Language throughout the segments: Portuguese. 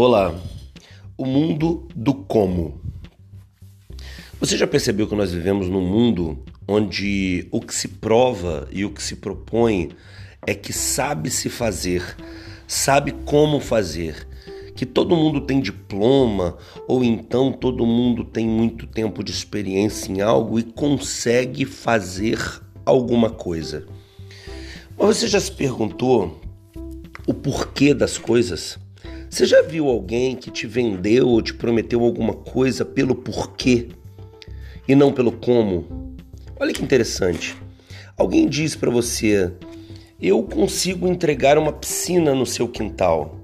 Olá, o mundo do como. Você já percebeu que nós vivemos num mundo onde o que se prova e o que se propõe é que sabe se fazer, sabe como fazer, que todo mundo tem diploma ou então todo mundo tem muito tempo de experiência em algo e consegue fazer alguma coisa. Mas você já se perguntou o porquê das coisas? Você já viu alguém que te vendeu ou te prometeu alguma coisa pelo porquê e não pelo como? Olha que interessante. Alguém diz para você: "Eu consigo entregar uma piscina no seu quintal".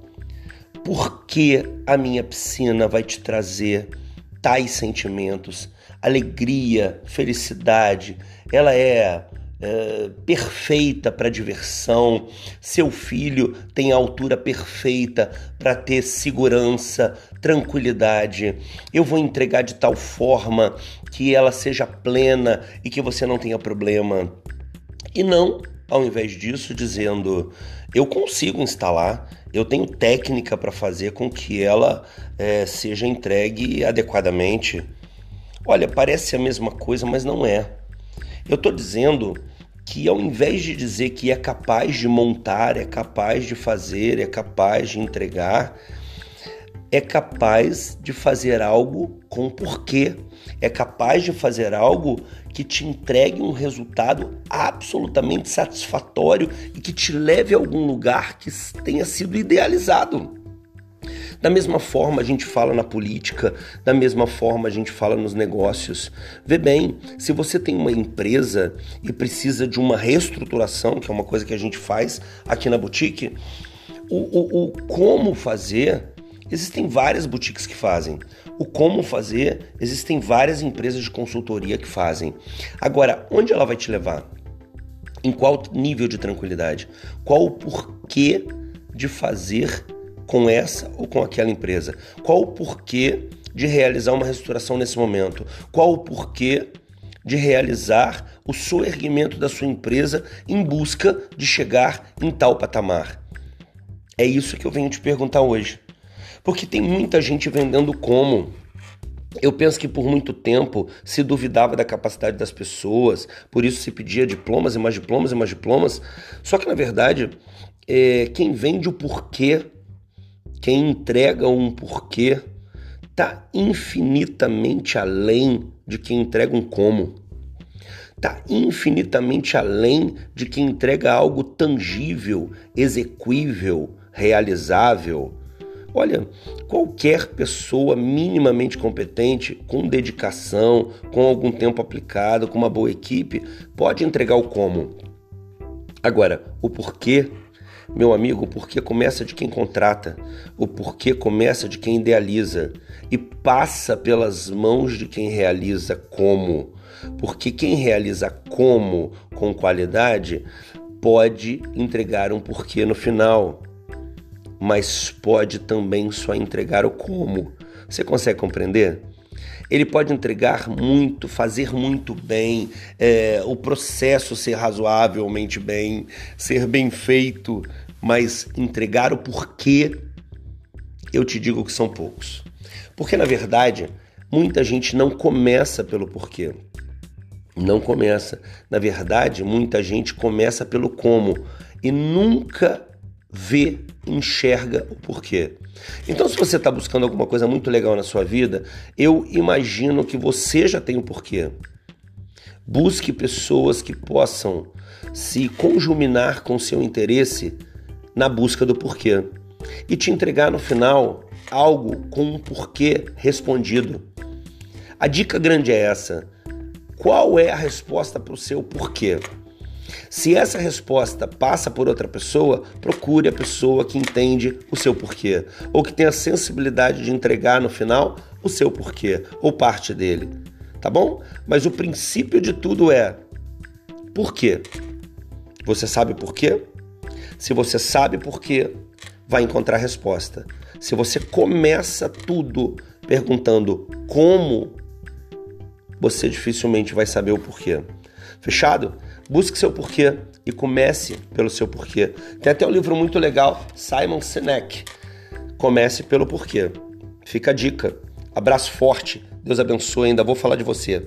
Por que a minha piscina vai te trazer tais sentimentos? Alegria, felicidade. Ela é é, perfeita para diversão, seu filho tem a altura perfeita para ter segurança, tranquilidade. Eu vou entregar de tal forma que ela seja plena e que você não tenha problema. E não, ao invés disso, dizendo: eu consigo instalar, eu tenho técnica para fazer com que ela é, seja entregue adequadamente. Olha, parece a mesma coisa, mas não é. Eu estou dizendo que ao invés de dizer que é capaz de montar, é capaz de fazer, é capaz de entregar, é capaz de fazer algo com porquê, é capaz de fazer algo que te entregue um resultado absolutamente satisfatório e que te leve a algum lugar que tenha sido idealizado. Da mesma forma a gente fala na política, da mesma forma a gente fala nos negócios. Vê bem, se você tem uma empresa e precisa de uma reestruturação, que é uma coisa que a gente faz aqui na boutique, o, o, o como fazer Existem várias boutiques que fazem. O como fazer, existem várias empresas de consultoria que fazem. Agora, onde ela vai te levar? Em qual nível de tranquilidade? Qual o porquê de fazer com essa ou com aquela empresa? Qual o porquê de realizar uma restauração nesse momento? Qual o porquê de realizar o soerguimento da sua empresa em busca de chegar em tal patamar? É isso que eu venho te perguntar hoje. Porque tem muita gente vendendo como. Eu penso que por muito tempo se duvidava da capacidade das pessoas, por isso se pedia diplomas e mais diplomas e mais diplomas. Só que na verdade, é, quem vende o porquê quem entrega um porquê está infinitamente além de quem entrega um como. Está infinitamente além de quem entrega algo tangível, exequível, realizável. Olha, qualquer pessoa minimamente competente, com dedicação, com algum tempo aplicado, com uma boa equipe, pode entregar o como. Agora, o porquê meu amigo, o porquê começa de quem contrata, o porquê começa de quem idealiza e passa pelas mãos de quem realiza como. Porque quem realiza como com qualidade pode entregar um porquê no final, mas pode também só entregar o como. Você consegue compreender? Ele pode entregar muito, fazer muito bem, é, o processo ser razoavelmente bem, ser bem feito, mas entregar o porquê, eu te digo que são poucos. Porque na verdade, muita gente não começa pelo porquê. Não começa. Na verdade, muita gente começa pelo como e nunca vê, enxerga o porquê. Então, se você está buscando alguma coisa muito legal na sua vida, eu imagino que você já tem o porquê. Busque pessoas que possam se conjuminar com seu interesse na busca do porquê e te entregar no final algo com um porquê respondido. A dica grande é essa: qual é a resposta para o seu porquê? Se essa resposta passa por outra pessoa, procure a pessoa que entende o seu porquê, ou que tem a sensibilidade de entregar no final o seu porquê, ou parte dele. Tá bom? Mas o princípio de tudo é: por quê? Você sabe por quê? Se você sabe porquê, vai encontrar resposta. Se você começa tudo perguntando como, você dificilmente vai saber o porquê. Fechado? Busque seu porquê e comece pelo seu porquê. Tem até um livro muito legal, Simon Sinek, Comece pelo porquê. Fica a dica. Abraço forte. Deus abençoe. Ainda vou falar de você.